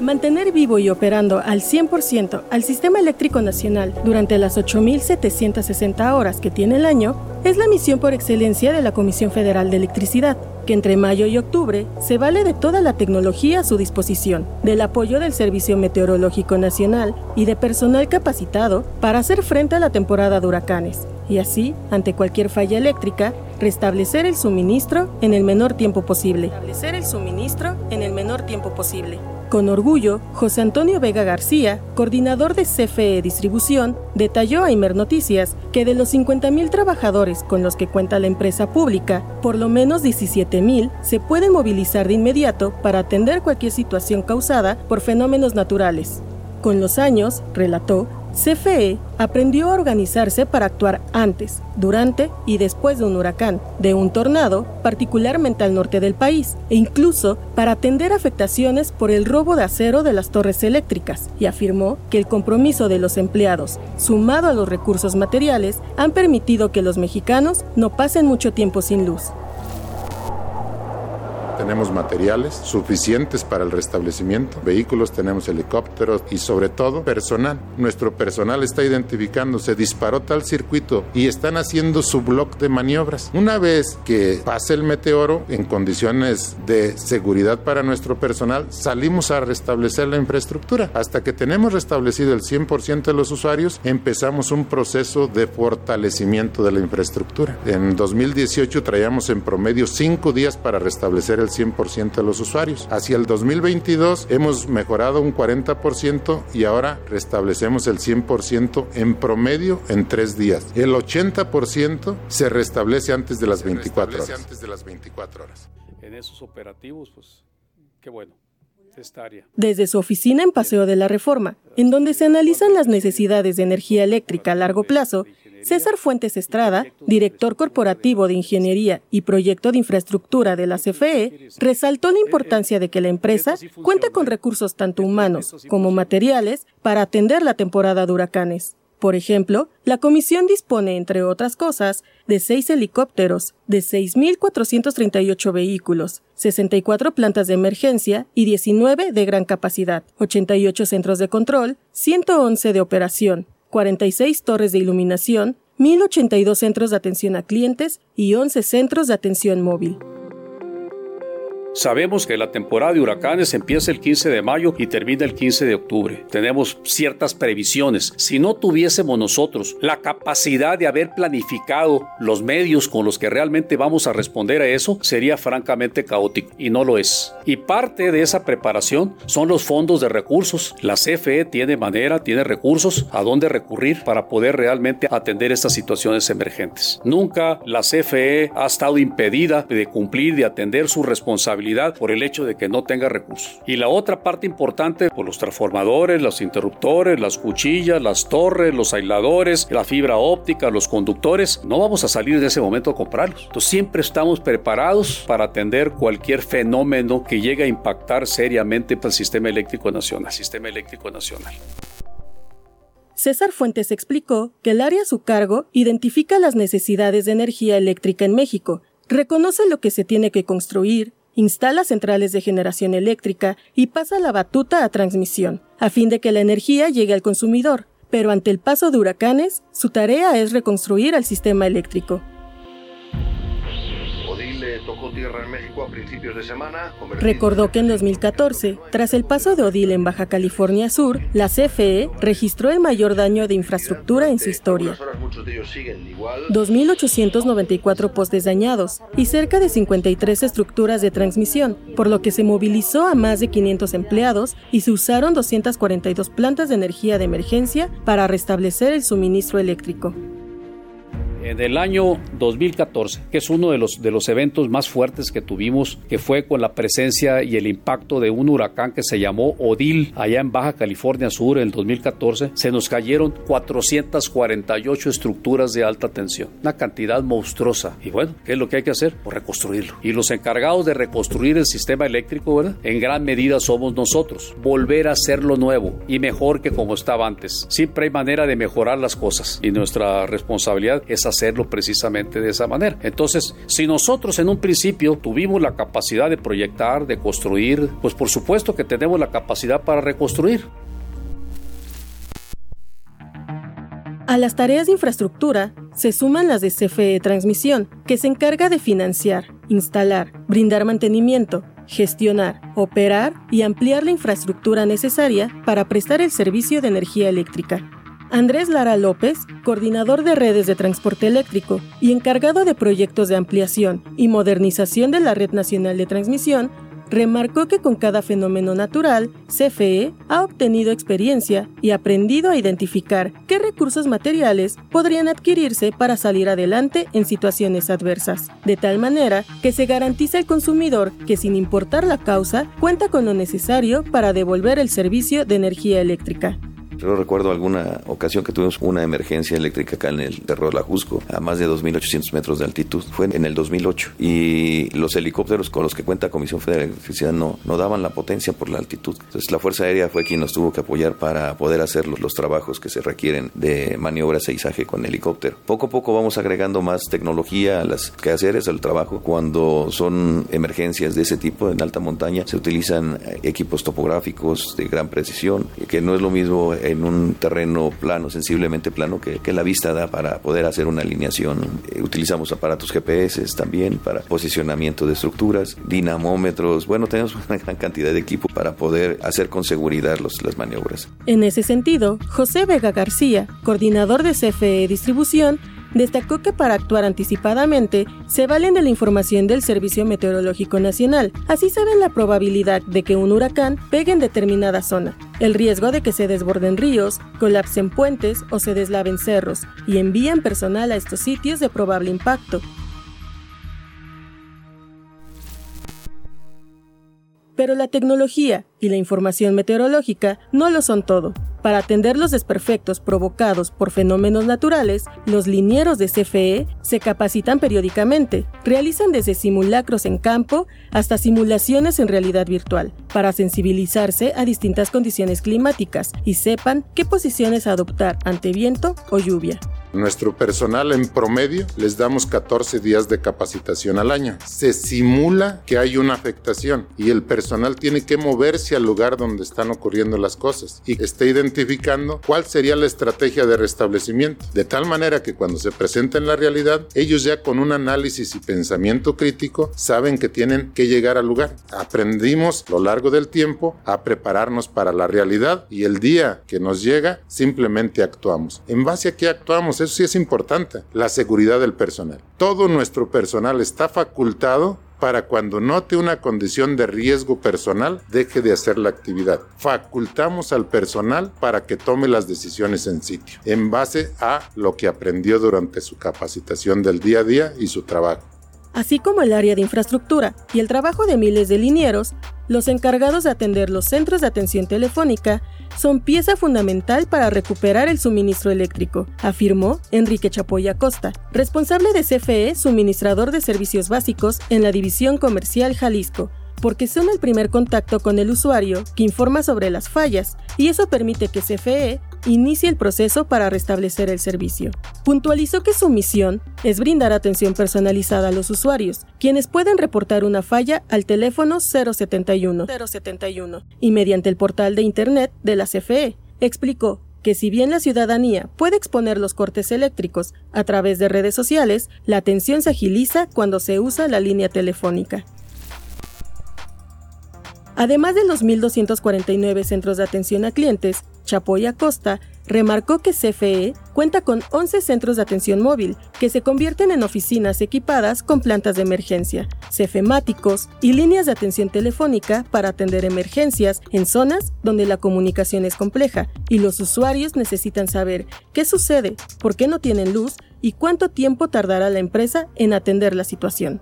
Mantener vivo y operando al 100% al Sistema Eléctrico Nacional durante las 8.760 horas que tiene el año es la misión por excelencia de la Comisión Federal de Electricidad, que entre mayo y octubre se vale de toda la tecnología a su disposición, del apoyo del Servicio Meteorológico Nacional y de personal capacitado para hacer frente a la temporada de huracanes, y así, ante cualquier falla eléctrica, restablecer el suministro en el menor tiempo posible. Restablecer el suministro en el menor tiempo posible. Con orgullo, José Antonio Vega García, coordinador de CFE Distribución, detalló a Imer Noticias que de los 50.000 trabajadores con los que cuenta la empresa pública, por lo menos 17.000 se pueden movilizar de inmediato para atender cualquier situación causada por fenómenos naturales. Con los años, relató, CFE aprendió a organizarse para actuar antes, durante y después de un huracán, de un tornado, particularmente al norte del país, e incluso para atender afectaciones por el robo de acero de las torres eléctricas, y afirmó que el compromiso de los empleados, sumado a los recursos materiales, han permitido que los mexicanos no pasen mucho tiempo sin luz tenemos materiales suficientes para el restablecimiento, vehículos, tenemos helicópteros y sobre todo personal. Nuestro personal está identificando, se disparó tal circuito y están haciendo su bloque de maniobras. Una vez que pase el meteoro en condiciones de seguridad para nuestro personal, salimos a restablecer la infraestructura. Hasta que tenemos restablecido el 100% de los usuarios, empezamos un proceso de fortalecimiento de la infraestructura. En 2018 traíamos en promedio cinco días para restablecer el 100% de los usuarios. Hacia el 2022 hemos mejorado un 40% y ahora restablecemos el 100% en promedio en tres días. El 80% se restablece antes de las 24 horas. Antes de las 24 horas. En esos operativos, pues, qué bueno. Desde su oficina en Paseo de la Reforma, en donde se analizan las necesidades de energía eléctrica a largo plazo, César Fuentes Estrada, director corporativo de Ingeniería y Proyecto de Infraestructura de la CFE, resaltó la importancia de que la empresa cuenta con recursos tanto humanos como materiales para atender la temporada de huracanes. Por ejemplo, la comisión dispone, entre otras cosas, de seis helicópteros, de 6.438 vehículos, 64 plantas de emergencia y 19 de gran capacidad, 88 centros de control, 111 de operación, 46 torres de iluminación, 1.082 centros de atención a clientes y 11 centros de atención móvil. Sabemos que la temporada de huracanes empieza el 15 de mayo y termina el 15 de octubre. Tenemos ciertas previsiones. Si no tuviésemos nosotros la capacidad de haber planificado los medios con los que realmente vamos a responder a eso, sería francamente caótico y no lo es. Y parte de esa preparación son los fondos de recursos. La CFE tiene manera, tiene recursos a dónde recurrir para poder realmente atender estas situaciones emergentes. Nunca la CFE ha estado impedida de cumplir, de atender su responsabilidad por el hecho de que no tenga recursos. Y la otra parte importante, por los transformadores, los interruptores, las cuchillas, las torres, los aisladores, la fibra óptica, los conductores, no vamos a salir de ese momento a comprarlos. Entonces siempre estamos preparados para atender cualquier fenómeno que llegue a impactar seriamente el sistema eléctrico nacional. Sistema eléctrico nacional. César Fuentes explicó que el área a su cargo identifica las necesidades de energía eléctrica en México, reconoce lo que se tiene que construir, instala centrales de generación eléctrica y pasa la batuta a transmisión, a fin de que la energía llegue al consumidor, pero ante el paso de huracanes, su tarea es reconstruir el sistema eléctrico tocó tierra en México a principios de semana. Recordó que en 2014, tras el paso de Odile en Baja California Sur, la CFE registró el mayor daño de infraestructura en su historia. 2.894 postes dañados y cerca de 53 estructuras de transmisión, por lo que se movilizó a más de 500 empleados y se usaron 242 plantas de energía de emergencia para restablecer el suministro eléctrico en el año 2014, que es uno de los, de los eventos más fuertes que tuvimos, que fue con la presencia y el impacto de un huracán que se llamó Odil allá en Baja California Sur en el 2014, se nos cayeron 448 estructuras de alta tensión, una cantidad monstruosa. Y bueno, ¿qué es lo que hay que hacer? Pues reconstruirlo. Y los encargados de reconstruir el sistema eléctrico, ¿verdad? En gran medida somos nosotros. Volver a hacerlo nuevo y mejor que como estaba antes. Siempre hay manera de mejorar las cosas y nuestra responsabilidad es hacerlo precisamente de esa manera. Entonces, si nosotros en un principio tuvimos la capacidad de proyectar, de construir, pues por supuesto que tenemos la capacidad para reconstruir. A las tareas de infraestructura se suman las de CFE Transmisión, que se encarga de financiar, instalar, brindar mantenimiento, gestionar, operar y ampliar la infraestructura necesaria para prestar el servicio de energía eléctrica. Andrés Lara López, coordinador de redes de transporte eléctrico y encargado de proyectos de ampliación y modernización de la Red Nacional de Transmisión, remarcó que con cada fenómeno natural, CFE ha obtenido experiencia y aprendido a identificar qué recursos materiales podrían adquirirse para salir adelante en situaciones adversas, de tal manera que se garantiza al consumidor que sin importar la causa, cuenta con lo necesario para devolver el servicio de energía eléctrica. Yo recuerdo alguna ocasión que tuvimos una emergencia eléctrica acá en el Cerro de la Jusco, a más de 2.800 metros de altitud. Fue en el 2008. Y los helicópteros con los que cuenta Comisión Federal de Electricidad no, no daban la potencia por la altitud. Entonces la Fuerza Aérea fue quien nos tuvo que apoyar para poder hacer los, los trabajos que se requieren de maniobras e izaje con helicóptero. Poco a poco vamos agregando más tecnología a las quehaceres al trabajo. Cuando son emergencias de ese tipo en alta montaña, se utilizan equipos topográficos de gran precisión, que no es lo mismo en un terreno plano, sensiblemente plano, que, la vista da para poder hacer una alineación. Eh, utilizamos aparatos GPS también para posicionamiento de estructuras, dinamómetros. Bueno, tenemos una gran cantidad de equipo para poder hacer con seguridad los, las maniobras. En ese sentido, José Vega García, coordinador de CFE Distribución, destacó que para actuar anticipadamente se valen de la información del Servicio Meteorológico Nacional. Así saben la probabilidad de que un huracán pegue en determinada zona, el riesgo de que se desborden ríos, colapsen puentes o se deslaven cerros, y envían personal a estos sitios de probable impacto. Pero la tecnología y la información meteorológica no lo son todo. Para atender los desperfectos provocados por fenómenos naturales, los linieros de CFE se capacitan periódicamente, realizan desde simulacros en campo hasta simulaciones en realidad virtual, para sensibilizarse a distintas condiciones climáticas y sepan qué posiciones adoptar ante viento o lluvia. Nuestro personal en promedio les damos 14 días de capacitación al año. Se simula que hay una afectación y el personal tiene que moverse al lugar donde están ocurriendo las cosas y esté identificando cuál sería la estrategia de restablecimiento. De tal manera que cuando se presenta en la realidad, ellos ya con un análisis y pensamiento crítico saben que tienen que llegar al lugar. Aprendimos a lo largo del tiempo a prepararnos para la realidad y el día que nos llega simplemente actuamos. ¿En base a qué actuamos? Eso sí es importante. La seguridad del personal. Todo nuestro personal está facultado para cuando note una condición de riesgo personal, deje de hacer la actividad. Facultamos al personal para que tome las decisiones en sitio, en base a lo que aprendió durante su capacitación del día a día y su trabajo. Así como el área de infraestructura y el trabajo de miles de linieros, los encargados de atender los centros de atención telefónica son pieza fundamental para recuperar el suministro eléctrico, afirmó Enrique Chapoya Costa, responsable de CFE, suministrador de servicios básicos en la División Comercial Jalisco, porque son el primer contacto con el usuario que informa sobre las fallas y eso permite que CFE inicie el proceso para restablecer el servicio. Puntualizó que su misión es brindar atención personalizada a los usuarios, quienes pueden reportar una falla al teléfono 071, 071 y mediante el portal de Internet de la CFE. Explicó que si bien la ciudadanía puede exponer los cortes eléctricos a través de redes sociales, la atención se agiliza cuando se usa la línea telefónica. Además de los 1.249 centros de atención a clientes, Chapoy Acosta remarcó que CFE cuenta con 11 centros de atención móvil que se convierten en oficinas equipadas con plantas de emergencia, cefemáticos y líneas de atención telefónica para atender emergencias en zonas donde la comunicación es compleja y los usuarios necesitan saber qué sucede, por qué no tienen luz y cuánto tiempo tardará la empresa en atender la situación.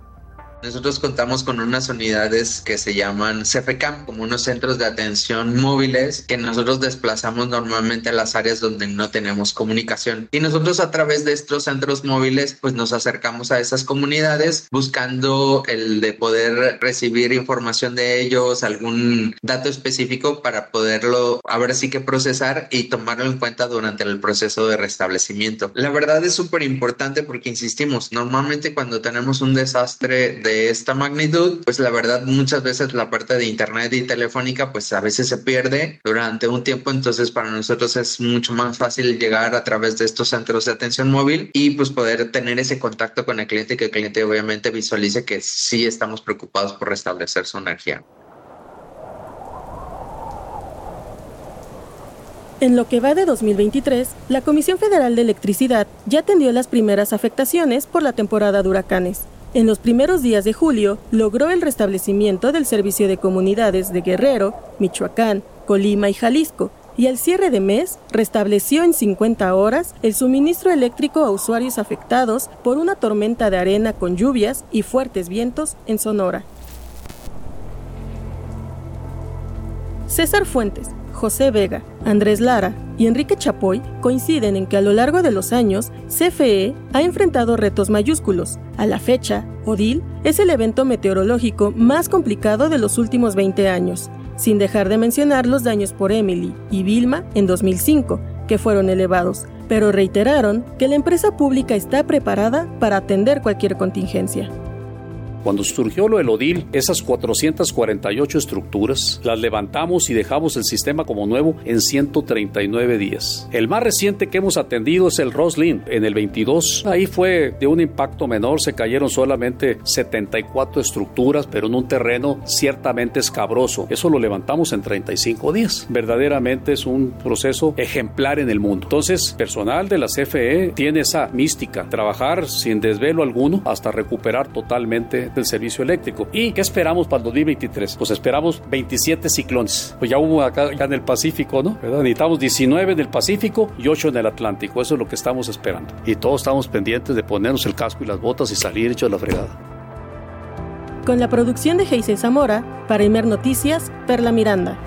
Nosotros contamos con unas unidades que se llaman CFCAM, como unos centros de atención móviles que nosotros desplazamos normalmente a las áreas donde no tenemos comunicación. Y nosotros a través de estos centros móviles pues nos acercamos a esas comunidades buscando el de poder recibir información de ellos, algún dato específico para poderlo ahora sí que procesar y tomarlo en cuenta durante el proceso de restablecimiento. La verdad es súper importante porque insistimos, normalmente cuando tenemos un desastre de de esta magnitud, pues la verdad muchas veces la parte de internet y telefónica pues a veces se pierde durante un tiempo, entonces para nosotros es mucho más fácil llegar a través de estos centros de atención móvil y pues poder tener ese contacto con el cliente y que el cliente obviamente visualice que sí estamos preocupados por restablecer su energía. En lo que va de 2023, la Comisión Federal de Electricidad ya atendió las primeras afectaciones por la temporada de huracanes. En los primeros días de julio, logró el restablecimiento del servicio de comunidades de Guerrero, Michoacán, Colima y Jalisco, y al cierre de mes restableció en 50 horas el suministro eléctrico a usuarios afectados por una tormenta de arena con lluvias y fuertes vientos en Sonora. César Fuentes, José Vega, Andrés Lara y Enrique Chapoy coinciden en que a lo largo de los años, CFE ha enfrentado retos mayúsculos. A la fecha, Odil es el evento meteorológico más complicado de los últimos 20 años, sin dejar de mencionar los daños por Emily y Vilma en 2005, que fueron elevados, pero reiteraron que la empresa pública está preparada para atender cualquier contingencia. Cuando surgió lo del ODIL, esas 448 estructuras las levantamos y dejamos el sistema como nuevo en 139 días. El más reciente que hemos atendido es el Roslin en el 22. Ahí fue de un impacto menor, se cayeron solamente 74 estructuras, pero en un terreno ciertamente escabroso. Eso lo levantamos en 35 días. Verdaderamente es un proceso ejemplar en el mundo. Entonces, personal de la CFE tiene esa mística, trabajar sin desvelo alguno hasta recuperar totalmente del servicio eléctrico. ¿Y qué esperamos para el 2023? Pues esperamos 27 ciclones. Pues ya hubo acá en el Pacífico, ¿no? Necesitamos 19 en el Pacífico y 8 en el Atlántico. Eso es lo que estamos esperando. Y todos estamos pendientes de ponernos el casco y las botas y salir hechos de la fregada. Con la producción de Geisel Zamora, para Imer Noticias, Perla Miranda.